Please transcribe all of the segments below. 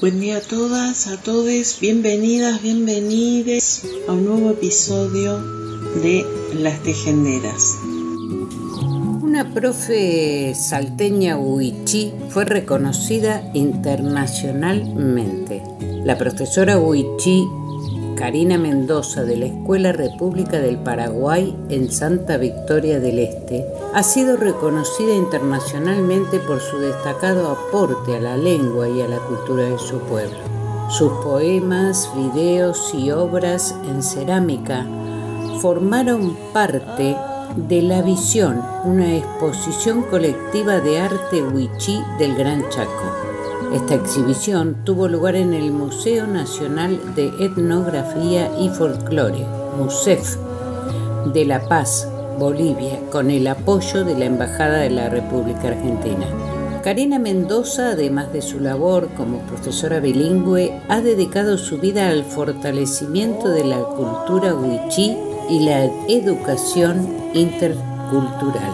Buen día a todas, a todos, bienvenidas, bienvenides a un nuevo episodio de Las Tejenderas. Una profe salteña Huichí fue reconocida internacionalmente. La profesora Huichí Karina Mendoza de la Escuela República del Paraguay en Santa Victoria del Este ha sido reconocida internacionalmente por su destacado aporte a la lengua y a la cultura de su pueblo. Sus poemas, videos y obras en cerámica formaron parte de La Visión, una exposición colectiva de arte huichí del Gran Chaco. Esta exhibición tuvo lugar en el Museo Nacional de Etnografía y Folclore, MUSEF, de La Paz, Bolivia, con el apoyo de la Embajada de la República Argentina. Karina Mendoza, además de su labor como profesora bilingüe, ha dedicado su vida al fortalecimiento de la cultura huichí y la educación intercultural.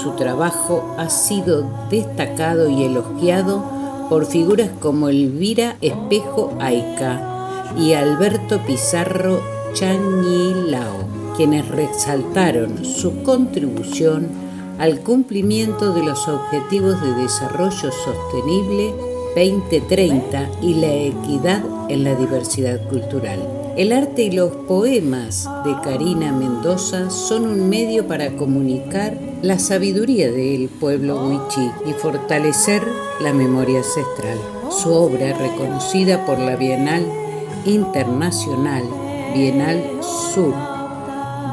Su trabajo ha sido destacado y elogiado por figuras como Elvira Espejo Aica y Alberto Pizarro Chañilao, quienes resaltaron su contribución al cumplimiento de los Objetivos de Desarrollo Sostenible 2030 y la equidad en la diversidad cultural. El arte y los poemas de Karina Mendoza son un medio para comunicar la sabiduría del pueblo huichí y fortalecer la memoria ancestral. Su obra, reconocida por la Bienal Internacional Bienal Sur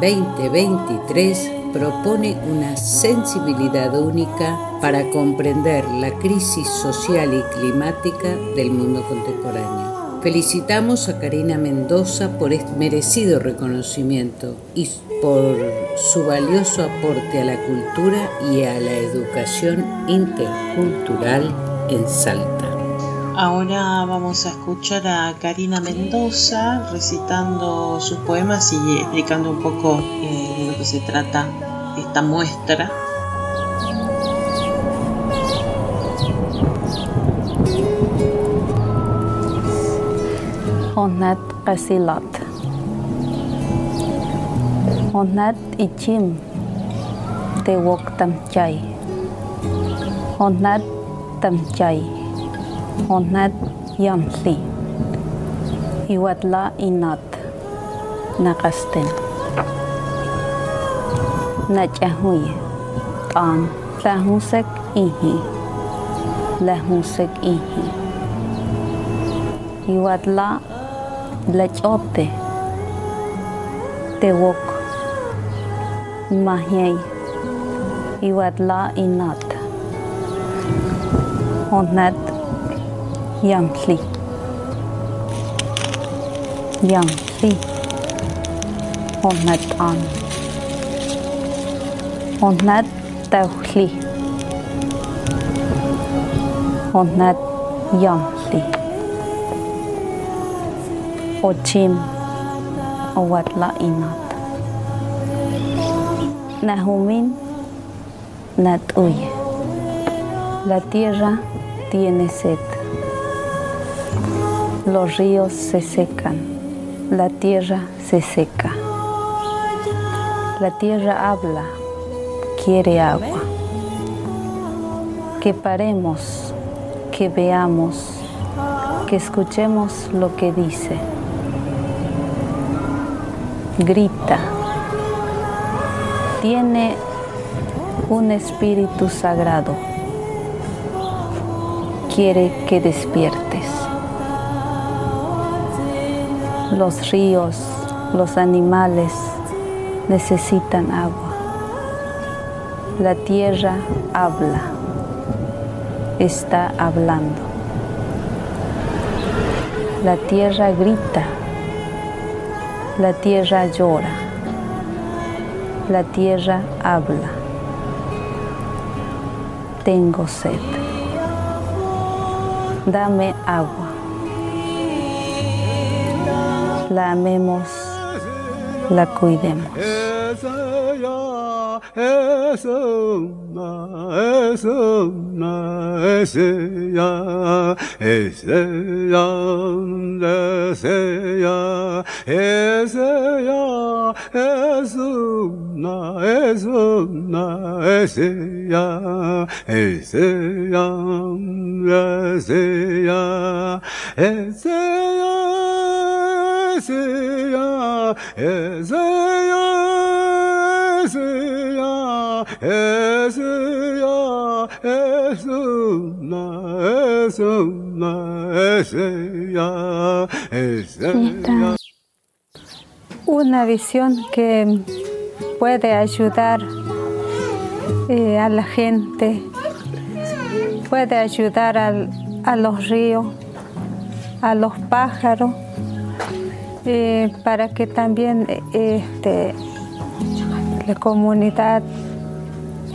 2023, propone una sensibilidad única para comprender la crisis social y climática del mundo contemporáneo. Felicitamos a Karina Mendoza por este merecido reconocimiento y por su valioso aporte a la cultura y a la educación intercultural en Salta. Ahora vamos a escuchar a Karina Mendoza recitando sus poemas y explicando un poco eh, de lo que se trata esta muestra Honat Kasilat Honat Ichim Tewok Tamchay Honat Tamchay Honat Yamli Iwatla Inat Nakasten Nachahuye Tam Lahusek Ihi Lahusek Ihi Iwatla tlachote tewok mahiei iwa tla inat onat yamtli yamtli onat an. Onat tawhli onat yamtli Ochim Owatla Inat. Nahumin Natuye. La tierra tiene sed. Los ríos se secan. La tierra se seca. La tierra habla, quiere agua. Que paremos, que veamos, que escuchemos lo que dice grita, tiene un espíritu sagrado, quiere que despiertes. Los ríos, los animales necesitan agua. La tierra habla, está hablando. La tierra grita, la tierra llora, la tierra habla. Tengo sed. Dame agua. La amemos, la cuidemos. Ezeya, Ezuna, Ezuna, Ezeya, Ezeya, Ezeya, Ezeya, Ezeya, Ezeya, Ezeya, Ezeya, Ezuna, Ezuna, Ezeya, Ezeya. Visión que puede ayudar eh, a la gente, puede ayudar a los ríos, a los pájaros, eh, para que también este, la comunidad,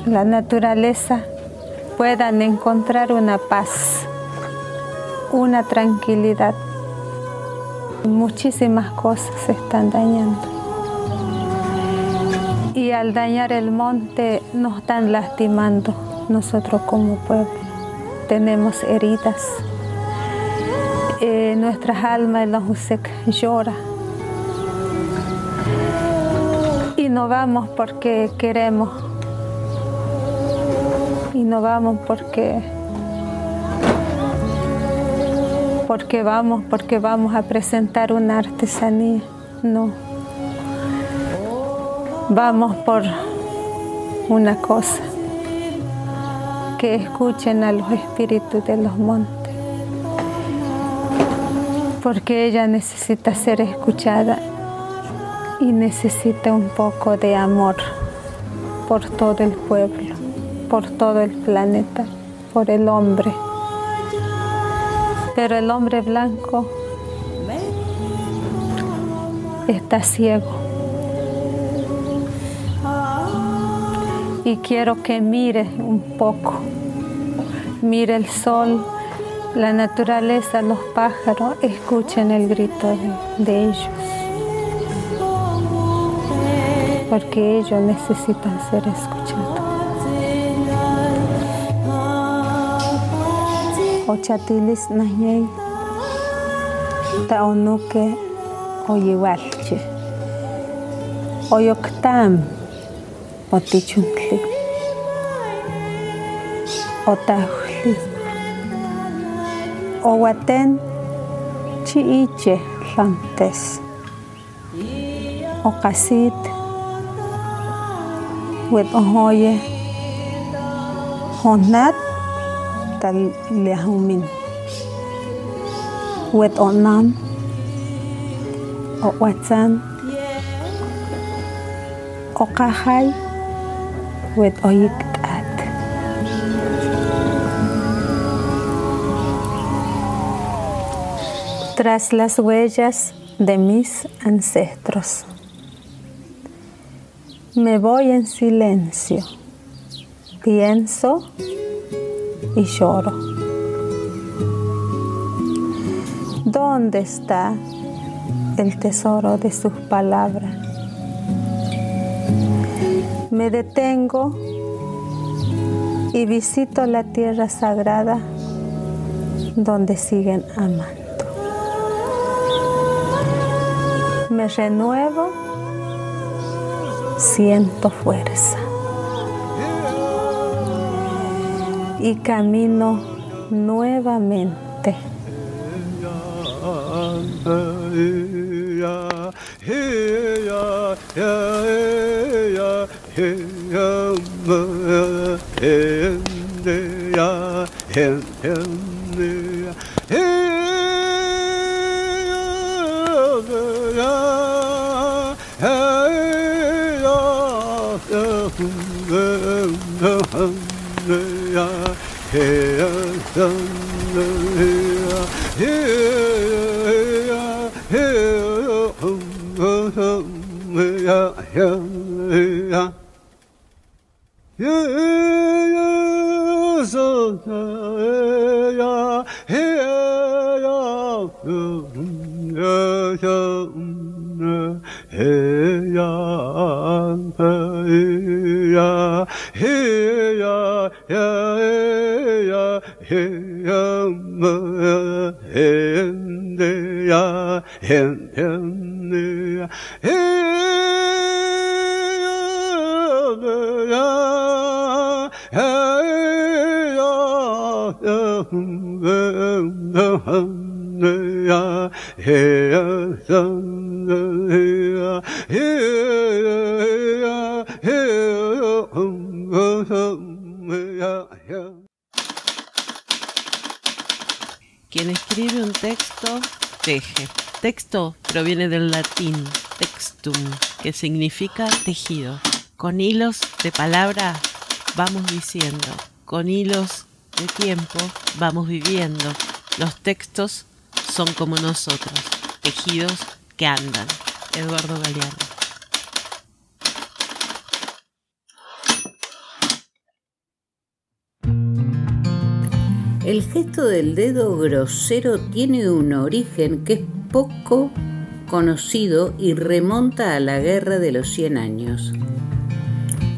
la naturaleza puedan encontrar una paz, una tranquilidad. Muchísimas cosas se están dañando. Y al dañar el monte nos están lastimando nosotros como pueblo. Tenemos heridas. Eh, nuestras almas los llora. Y no vamos porque queremos. Y no vamos porque porque vamos, porque vamos a presentar una artesanía. No. Vamos por una cosa, que escuchen a los espíritus de los montes, porque ella necesita ser escuchada y necesita un poco de amor por todo el pueblo, por todo el planeta, por el hombre. Pero el hombre blanco está ciego. Y quiero que mire un poco, mire el sol, la naturaleza, los pájaros, escuchen el grito de, de ellos. Porque ellos necesitan ser escuchados. Ochatilis nahyay taonuke oyiwalchi oyoktam otichuntli otahli owaten chiiche tlantes okasit wet ohoye. Honat tras las huellas de mis ancestros me voy en silencio. Pienso y lloro. ¿Dónde está el tesoro de sus palabras? Me detengo y visito la tierra sagrada donde siguen amando. Me renuevo, siento fuerza. Y camino nuevamente. yeah. Hey, händer jag, händer jag, händer jag, händer jag, händer jag, Texto proviene del latín textum, que significa tejido. Con hilos de palabra vamos diciendo, con hilos de tiempo vamos viviendo. Los textos son como nosotros, tejidos que andan. Eduardo Galeano. El gesto del dedo grosero tiene un origen que es poco conocido y remonta a la Guerra de los Cien Años,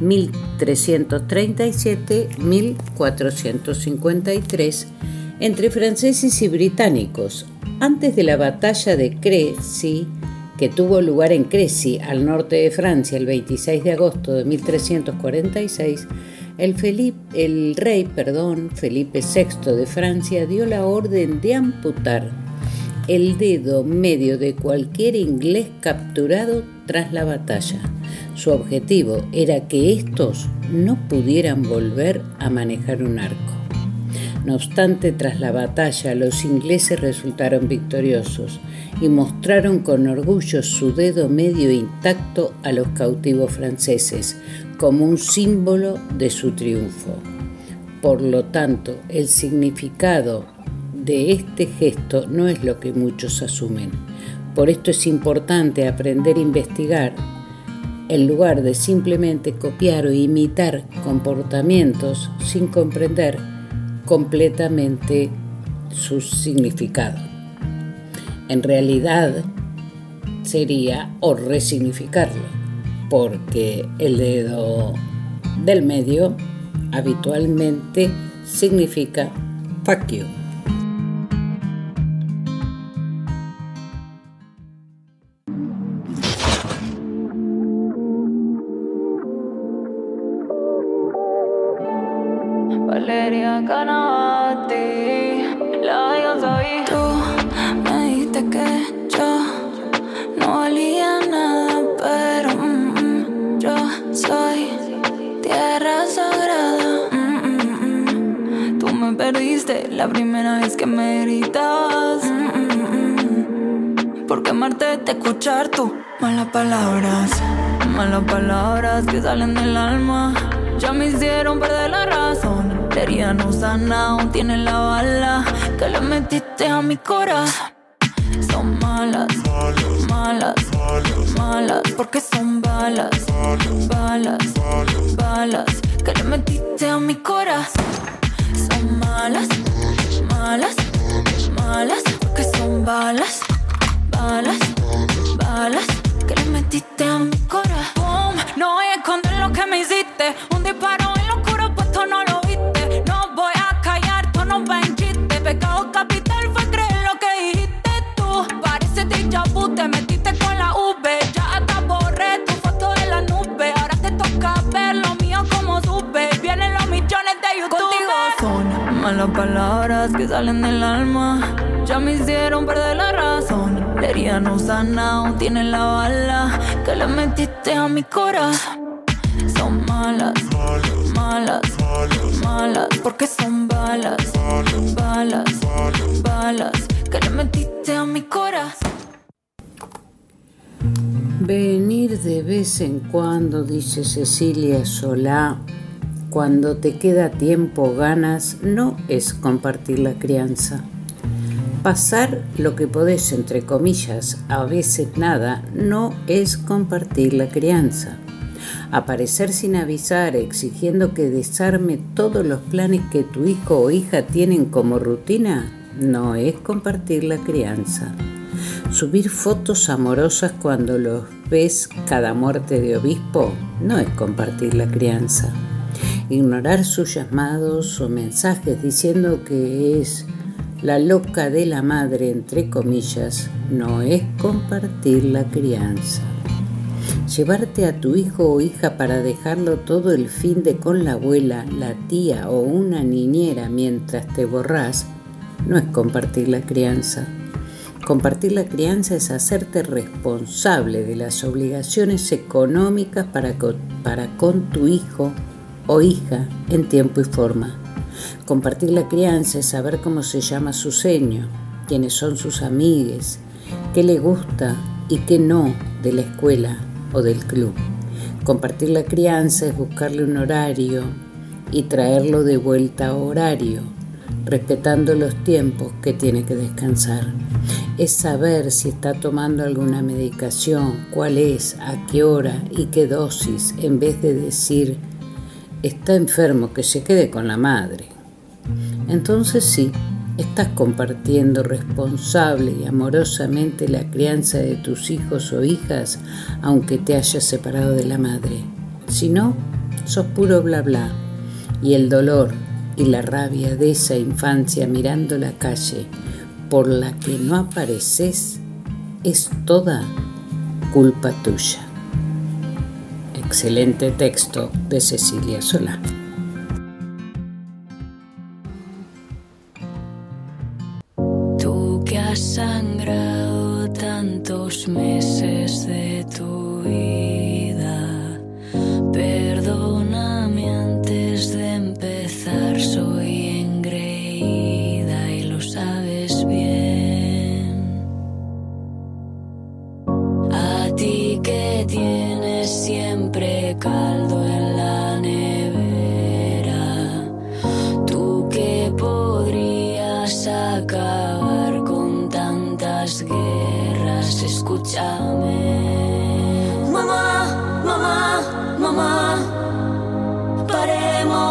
1337-1453, entre franceses y británicos, antes de la batalla de Crécy, que tuvo lugar en Crécy, al norte de Francia, el 26 de agosto de 1346, el, el rey perdón, Felipe VI de Francia dio la orden de amputar el dedo medio de cualquier inglés capturado tras la batalla. Su objetivo era que estos no pudieran volver a manejar un arco. No obstante, tras la batalla, los ingleses resultaron victoriosos y mostraron con orgullo su dedo medio intacto a los cautivos franceses, como un símbolo de su triunfo. Por lo tanto, el significado de este gesto no es lo que muchos asumen. Por esto es importante aprender a investigar en lugar de simplemente copiar o imitar comportamientos sin comprender completamente su significado. En realidad sería o resignificarlo, porque el dedo del medio habitualmente significa fuck you. Perdiste la primera vez que me gritabas. Por quemarte te escuchar tú malas palabras, malas palabras que salen del alma. Ya me hicieron perder la razón. Herida no sana, aún tiene la bala que le metiste a mi corazón. Son malas, malas, malas, porque son balas, balas, balas que le metiste a mi corazón. Malas, malas, malas, porque son balas, balas, balas que le metiste a mi corazón. No voy a esconder lo que me hiciste, un disparo malas salen del alma. Ya me hicieron perder la razón. La herida no sana, tiene la bala que le metiste a mi corazón. Son malas, malas, malas, porque son balas, balas, balas que le metiste a mi corazón. Venir de vez en cuando, dice Cecilia Solá, cuando te queda tiempo ganas, no es compartir la crianza. Pasar lo que podés, entre comillas, a veces nada, no es compartir la crianza. Aparecer sin avisar, exigiendo que desarme todos los planes que tu hijo o hija tienen como rutina, no es compartir la crianza. Subir fotos amorosas cuando los ves cada muerte de obispo no es compartir la crianza. Ignorar sus llamados o mensajes diciendo que es la loca de la madre, entre comillas, no es compartir la crianza. Llevarte a tu hijo o hija para dejarlo todo el fin de con la abuela, la tía o una niñera mientras te borrás, no es compartir la crianza. Compartir la crianza es hacerte responsable de las obligaciones económicas para con, para con tu hijo o hija en tiempo y forma. Compartir la crianza es saber cómo se llama su seño, quiénes son sus amigues, qué le gusta y qué no de la escuela o del club. Compartir la crianza es buscarle un horario y traerlo de vuelta a horario, respetando los tiempos que tiene que descansar. Es saber si está tomando alguna medicación, cuál es, a qué hora y qué dosis, en vez de decir, está enfermo, que se quede con la madre. Entonces sí, estás compartiendo responsable y amorosamente la crianza de tus hijos o hijas, aunque te hayas separado de la madre. Si no, sos puro bla bla. Y el dolor y la rabia de esa infancia mirando la calle por la que no apareces es toda culpa tuya. Excelente texto de Cecilia Solá.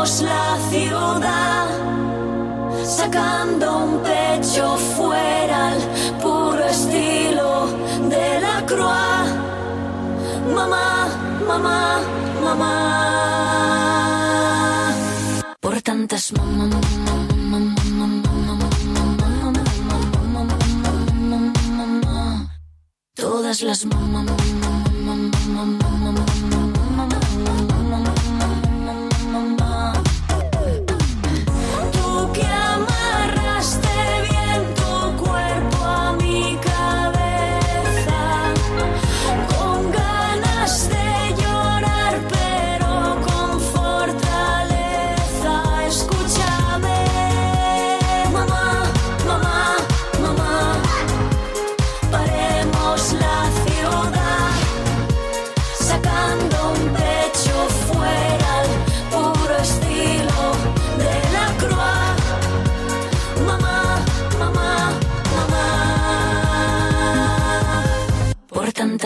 La ciudad, sacando un pecho fuera al puro estilo de la croix. Mamá, mamá, mamá. Por tantas mamá, todas las mamá, Tú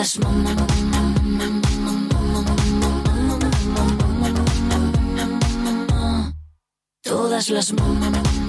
tantas mamá. Todas las mamá.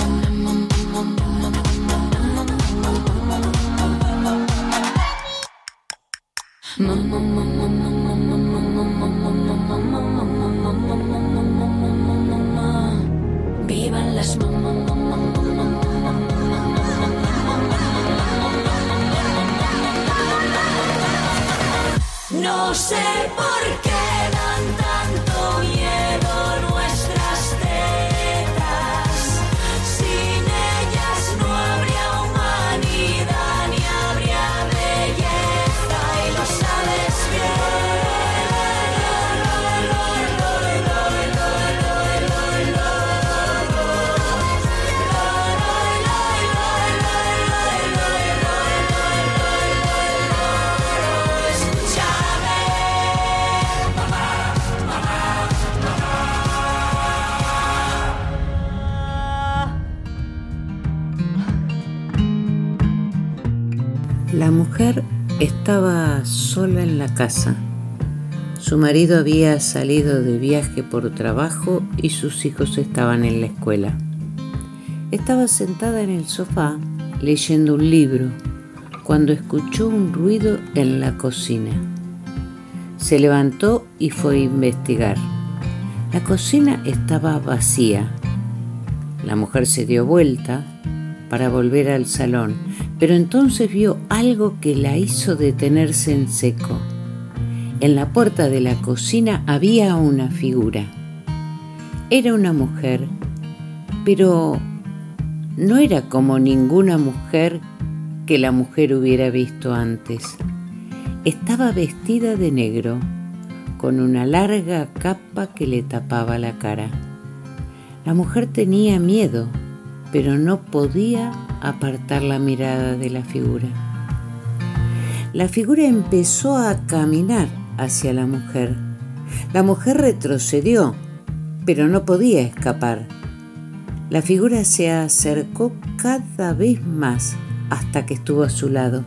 La mujer estaba sola en la casa. Su marido había salido de viaje por trabajo y sus hijos estaban en la escuela. Estaba sentada en el sofá leyendo un libro cuando escuchó un ruido en la cocina. Se levantó y fue a investigar. La cocina estaba vacía. La mujer se dio vuelta para volver al salón, pero entonces vio algo que la hizo detenerse en seco. En la puerta de la cocina había una figura. Era una mujer, pero no era como ninguna mujer que la mujer hubiera visto antes. Estaba vestida de negro, con una larga capa que le tapaba la cara. La mujer tenía miedo, pero no podía apartar la mirada de la figura. La figura empezó a caminar hacia la mujer. La mujer retrocedió, pero no podía escapar. La figura se acercó cada vez más hasta que estuvo a su lado.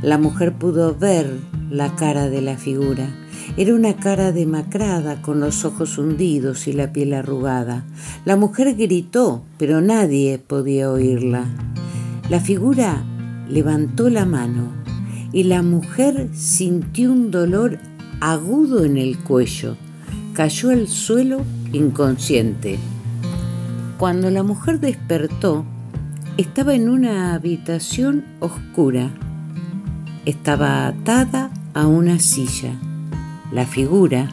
La mujer pudo ver la cara de la figura. Era una cara demacrada, con los ojos hundidos y la piel arrugada. La mujer gritó, pero nadie podía oírla. La figura levantó la mano y la mujer sintió un dolor agudo en el cuello. Cayó al suelo inconsciente. Cuando la mujer despertó, estaba en una habitación oscura. Estaba atada a una silla. La figura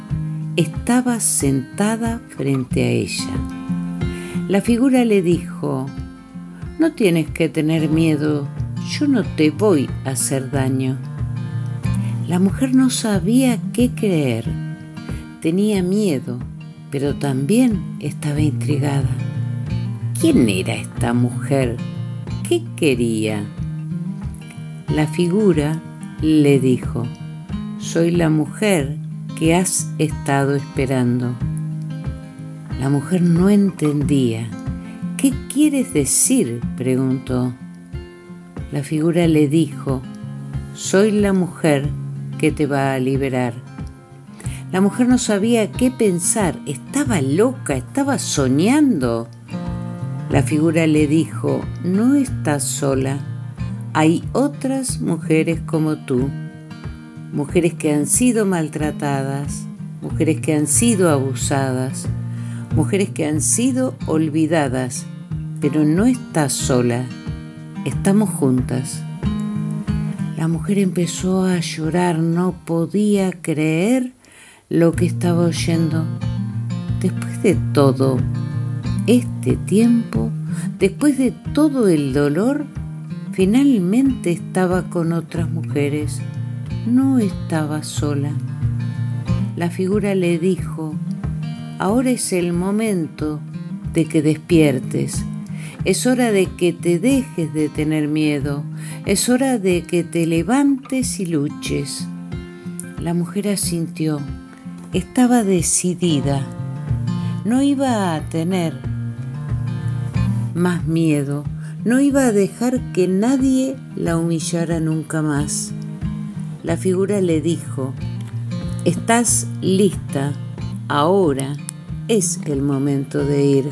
estaba sentada frente a ella. La figura le dijo, no tienes que tener miedo, yo no te voy a hacer daño. La mujer no sabía qué creer. Tenía miedo, pero también estaba intrigada. ¿Quién era esta mujer? ¿Qué quería? La figura le dijo, soy la mujer que has estado esperando. La mujer no entendía. ¿Qué quieres decir? preguntó. La figura le dijo, soy la mujer que te va a liberar. La mujer no sabía qué pensar, estaba loca, estaba soñando. La figura le dijo, no estás sola, hay otras mujeres como tú, mujeres que han sido maltratadas, mujeres que han sido abusadas, mujeres que han sido olvidadas, pero no estás sola, estamos juntas. La mujer empezó a llorar, no podía creer lo que estaba oyendo. Después de todo, este tiempo, después de todo el dolor, finalmente estaba con otras mujeres, no estaba sola. La figura le dijo, ahora es el momento de que despiertes, es hora de que te dejes de tener miedo, es hora de que te levantes y luches. La mujer asintió, estaba decidida, no iba a tener más miedo. No iba a dejar que nadie la humillara nunca más. La figura le dijo, estás lista, ahora es el momento de ir.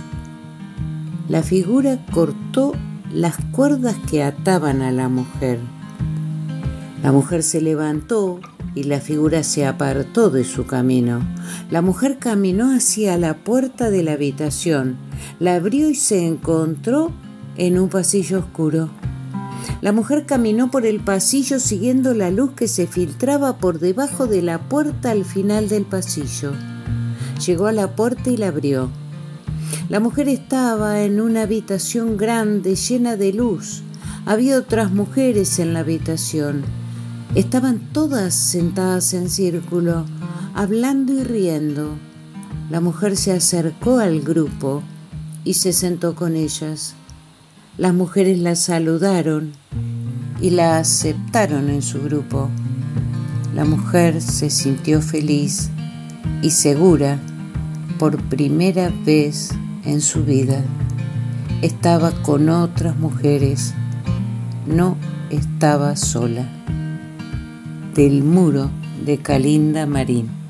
La figura cortó las cuerdas que ataban a la mujer. La mujer se levantó y la figura se apartó de su camino. La mujer caminó hacia la puerta de la habitación, la abrió y se encontró en un pasillo oscuro. La mujer caminó por el pasillo siguiendo la luz que se filtraba por debajo de la puerta al final del pasillo. Llegó a la puerta y la abrió. La mujer estaba en una habitación grande llena de luz. Había otras mujeres en la habitación. Estaban todas sentadas en círculo, hablando y riendo. La mujer se acercó al grupo y se sentó con ellas. Las mujeres la saludaron y la aceptaron en su grupo. La mujer se sintió feliz y segura por primera vez en su vida. Estaba con otras mujeres no estaba sola. Del muro de Calinda Marín.